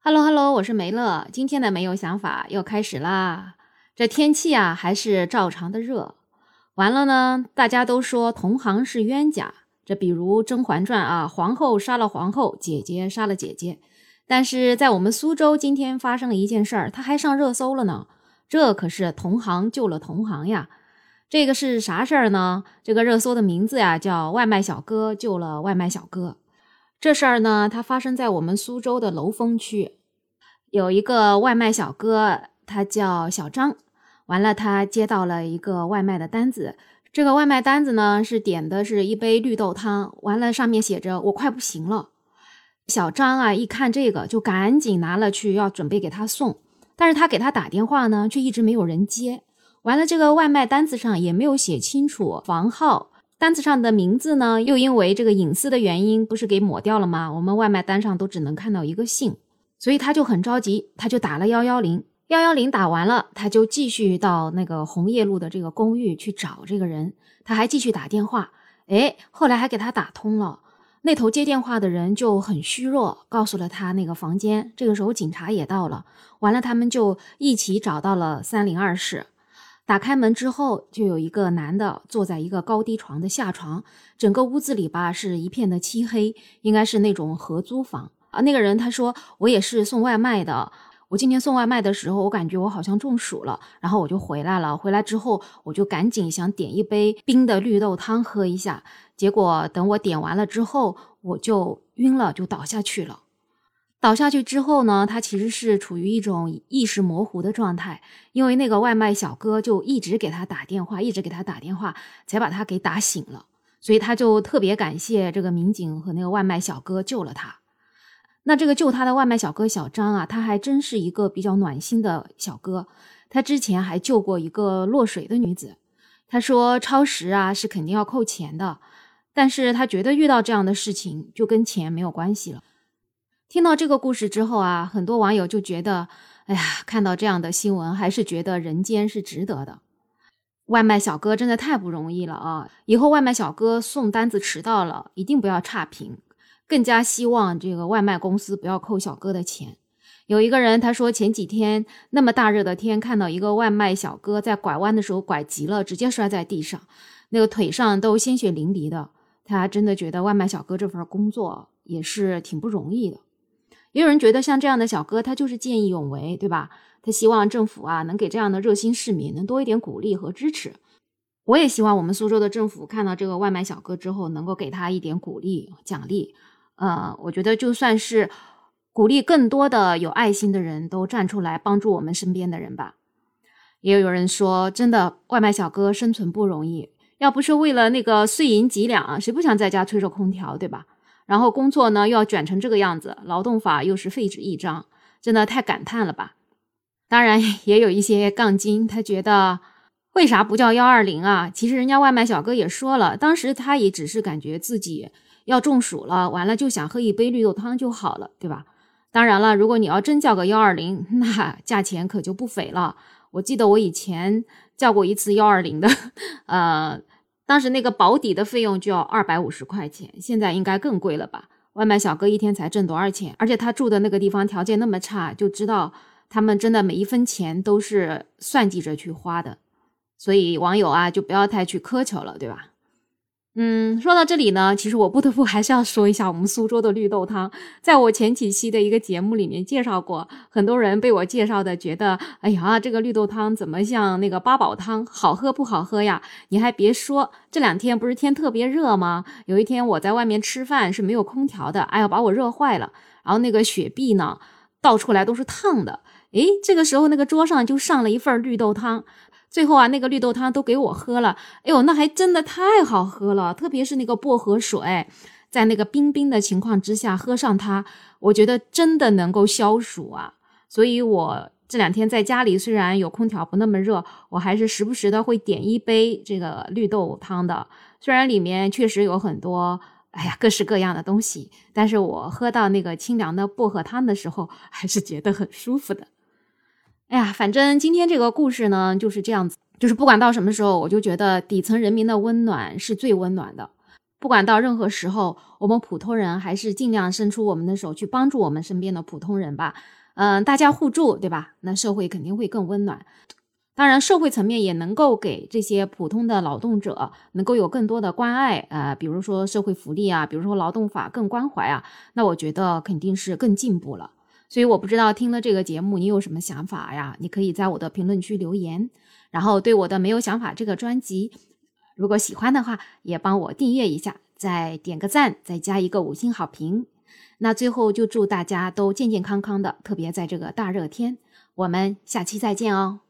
Hello Hello，我是梅乐。今天的没有想法又开始啦。这天气啊，还是照常的热。完了呢，大家都说同行是冤家。这比如《甄嬛传》啊，皇后杀了皇后，姐姐杀了姐姐。但是在我们苏州，今天发生了一件事儿，它还上热搜了呢。这可是同行救了同行呀。这个是啥事儿呢？这个热搜的名字呀，叫“外卖小哥救了外卖小哥”。这事儿呢，它发生在我们苏州的楼峰区，有一个外卖小哥，他叫小张。完了，他接到了一个外卖的单子，这个外卖单子呢是点的是一杯绿豆汤。完了，上面写着“我快不行了”。小张啊，一看这个就赶紧拿了去，要准备给他送。但是他给他打电话呢，却一直没有人接。完了，这个外卖单子上也没有写清楚房号。单子上的名字呢，又因为这个隐私的原因，不是给抹掉了吗？我们外卖单上都只能看到一个姓，所以他就很着急，他就打了幺幺零。幺幺零打完了，他就继续到那个红叶路的这个公寓去找这个人。他还继续打电话，哎，后来还给他打通了。那头接电话的人就很虚弱，告诉了他那个房间。这个时候警察也到了，完了他们就一起找到了三零二室。打开门之后，就有一个男的坐在一个高低床的下床，整个屋子里吧是一片的漆黑，应该是那种合租房啊。那个人他说：“我也是送外卖的，我今天送外卖的时候，我感觉我好像中暑了，然后我就回来了。回来之后，我就赶紧想点一杯冰的绿豆汤喝一下，结果等我点完了之后，我就晕了，就倒下去了。”倒下去之后呢，他其实是处于一种意识模糊的状态，因为那个外卖小哥就一直给他打电话，一直给他打电话，才把他给打醒了。所以他就特别感谢这个民警和那个外卖小哥救了他。那这个救他的外卖小哥小张啊，他还真是一个比较暖心的小哥。他之前还救过一个落水的女子。他说超时啊是肯定要扣钱的，但是他觉得遇到这样的事情就跟钱没有关系了。听到这个故事之后啊，很多网友就觉得，哎呀，看到这样的新闻，还是觉得人间是值得的。外卖小哥真的太不容易了啊！以后外卖小哥送单子迟到了，一定不要差评。更加希望这个外卖公司不要扣小哥的钱。有一个人他说，前几天那么大热的天，看到一个外卖小哥在拐弯的时候拐急了，直接摔在地上，那个腿上都鲜血淋漓的。他真的觉得外卖小哥这份工作也是挺不容易的。也有人觉得像这样的小哥，他就是见义勇为，对吧？他希望政府啊能给这样的热心市民能多一点鼓励和支持。我也希望我们苏州的政府看到这个外卖小哥之后，能够给他一点鼓励奖励。呃，我觉得就算是鼓励更多的有爱心的人都站出来帮助我们身边的人吧。也有人说，真的外卖小哥生存不容易，要不是为了那个碎银几两，谁不想在家吹着空调，对吧？然后工作呢又要卷成这个样子，劳动法又是废纸一张，真的太感叹了吧！当然也有一些杠精，他觉得为啥不叫幺二零啊？其实人家外卖小哥也说了，当时他也只是感觉自己要中暑了，完了就想喝一杯绿豆汤就好了，对吧？当然了，如果你要真叫个幺二零，那价钱可就不菲了。我记得我以前叫过一次幺二零的，呃。当时那个保底的费用就要二百五十块钱，现在应该更贵了吧？外卖小哥一天才挣多少钱？而且他住的那个地方条件那么差，就知道他们真的每一分钱都是算计着去花的。所以网友啊，就不要太去苛求了，对吧？嗯，说到这里呢，其实我不得不还是要说一下我们苏州的绿豆汤。在我前几期的一个节目里面介绍过，很多人被我介绍的觉得，哎呀，这个绿豆汤怎么像那个八宝汤，好喝不好喝呀？你还别说，这两天不是天特别热吗？有一天我在外面吃饭是没有空调的，哎呀，把我热坏了。然后那个雪碧呢，倒出来都是烫的。诶，这个时候那个桌上就上了一份绿豆汤。最后啊，那个绿豆汤都给我喝了，哎呦，那还真的太好喝了，特别是那个薄荷水，在那个冰冰的情况之下喝上它，我觉得真的能够消暑啊。所以我这两天在家里，虽然有空调不那么热，我还是时不时的会点一杯这个绿豆汤的。虽然里面确实有很多，哎呀，各式各样的东西，但是我喝到那个清凉的薄荷汤的时候，还是觉得很舒服的。哎呀，反正今天这个故事呢就是这样子，就是不管到什么时候，我就觉得底层人民的温暖是最温暖的。不管到任何时候，我们普通人还是尽量伸出我们的手去帮助我们身边的普通人吧。嗯，大家互助，对吧？那社会肯定会更温暖。当然，社会层面也能够给这些普通的劳动者能够有更多的关爱，呃，比如说社会福利啊，比如说劳动法更关怀啊，那我觉得肯定是更进步了。所以我不知道听了这个节目你有什么想法呀？你可以在我的评论区留言，然后对我的没有想法这个专辑，如果喜欢的话，也帮我订阅一下，再点个赞，再加一个五星好评。那最后就祝大家都健健康康的，特别在这个大热天，我们下期再见哦。